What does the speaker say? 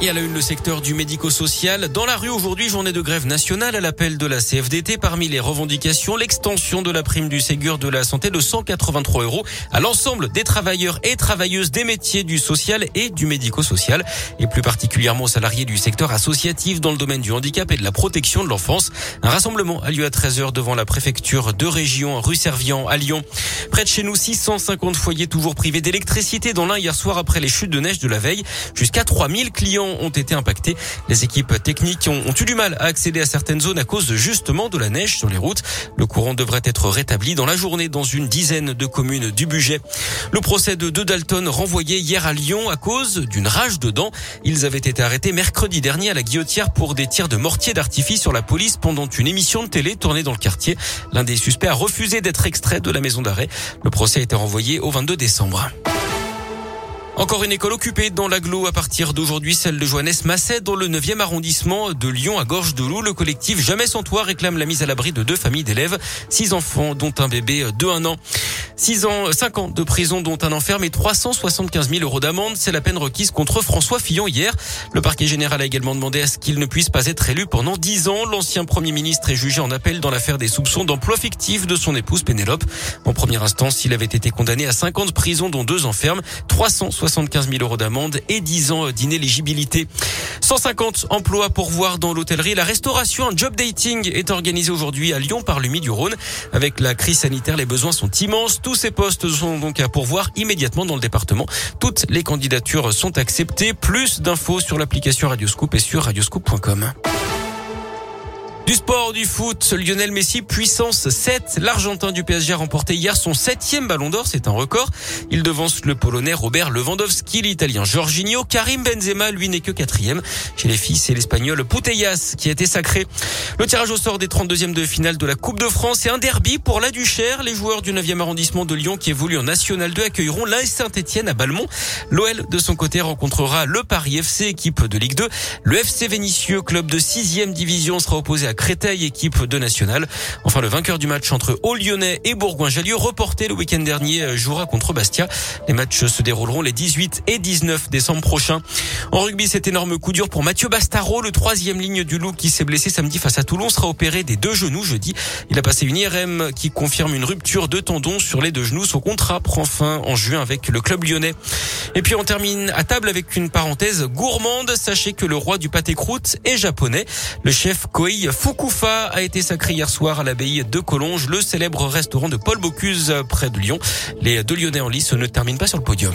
Et à la une, le secteur du médico-social. Dans la rue aujourd'hui, journée de grève nationale à l'appel de la CFDT. Parmi les revendications, l'extension de la prime du Ségur de la santé de 183 euros à l'ensemble des travailleurs et travailleuses des métiers du social et du médico-social. Et plus particulièrement aux salariés du secteur associatif dans le domaine du handicap et de la protection de l'enfance. Un rassemblement a lieu à 13h devant la préfecture de région rue Servian à Lyon. Près de chez nous, 650 foyers toujours privés d'électricité dans l'un hier soir après les chutes de neige de la veille. Jusqu'à 3000 clients ont été impactés. Les équipes techniques ont, eu du mal à accéder à certaines zones à cause justement de la neige sur les routes. Le courant devrait être rétabli dans la journée dans une dizaine de communes du budget. Le procès de deux Dalton renvoyé hier à Lyon à cause d'une rage de dents. Ils avaient été arrêtés mercredi dernier à la Guillotière pour des tirs de mortier d'artifice sur la police pendant une émission de télé tournée dans le quartier. L'un des suspects a refusé d'être extrait de la maison d'arrêt. Le procès a été renvoyé au 22 décembre. Encore une école occupée dans l'agglo à partir d'aujourd'hui, celle de Johannes Masset dans le 9e arrondissement de Lyon à Gorge de Loup. Le collectif Jamais sans toit réclame la mise à l'abri de deux familles d'élèves, six enfants dont un bébé de un an. Six ans, cinq ans de prison dont un enferme et 375 000 euros d'amende. C'est la peine requise contre François Fillon hier. Le parquet général a également demandé à ce qu'il ne puisse pas être élu pendant dix ans. L'ancien premier ministre est jugé en appel dans l'affaire des soupçons d'emploi fictif de son épouse Pénélope. En première instance, il avait été condamné à cinq ans de prison dont deux enfermes, 375 000 euros d'amende et 10 ans d'inéligibilité. 150 emplois pour voir dans l'hôtellerie. La restauration, un job dating est organisé aujourd'hui à Lyon par l'UMI du Rhône. Avec la crise sanitaire, les besoins sont immenses. Tous ces postes sont donc à pourvoir immédiatement dans le département. Toutes les candidatures sont acceptées. Plus d'infos sur l'application Radioscoop et sur radioscoop.com. Du sport, du foot, Lionel Messi, puissance 7. L'Argentin du PSG a remporté hier son septième ballon d'or, c'est un record. Il devance le Polonais Robert Lewandowski, l'Italien Jorginho, Karim Benzema, lui n'est que quatrième. Chez les filles, c'est l'Espagnol Putellas qui a été sacré. Le tirage au sort des 32e de finale de la Coupe de France et un derby pour la Duchère. Les joueurs du 9e arrondissement de Lyon qui évoluent en National 2 accueilleront l'AS Saint-Etienne à Balmont. L'OL de son côté rencontrera le Paris FC, équipe de Ligue 2. Le FC Vénitieux, club de 6e division, sera opposé à Créteil, équipe de nationale. Enfin, le vainqueur du match entre Haut-Lyonnais et Bourgoin-Jallieu, reporté le week-end dernier, euh, jouera contre Bastia. Les matchs se dérouleront les 18 et 19 décembre prochains. En rugby, cet énorme coup dur pour Mathieu Bastaro, le troisième ligne du loup qui s'est blessé samedi face à Toulon, sera opéré des deux genoux jeudi. Il a passé une IRM qui confirme une rupture de tendon sur les deux genoux. Son contrat prend fin en juin avec le club lyonnais. Et puis on termine à table avec une parenthèse gourmande. Sachez que le roi du pâté croûte est japonais. Le chef Koei Fukufa a été sacré hier soir à l'abbaye de Collonges, le célèbre restaurant de Paul Bocuse près de Lyon. Les deux Lyonnais en lice ne terminent pas sur le podium.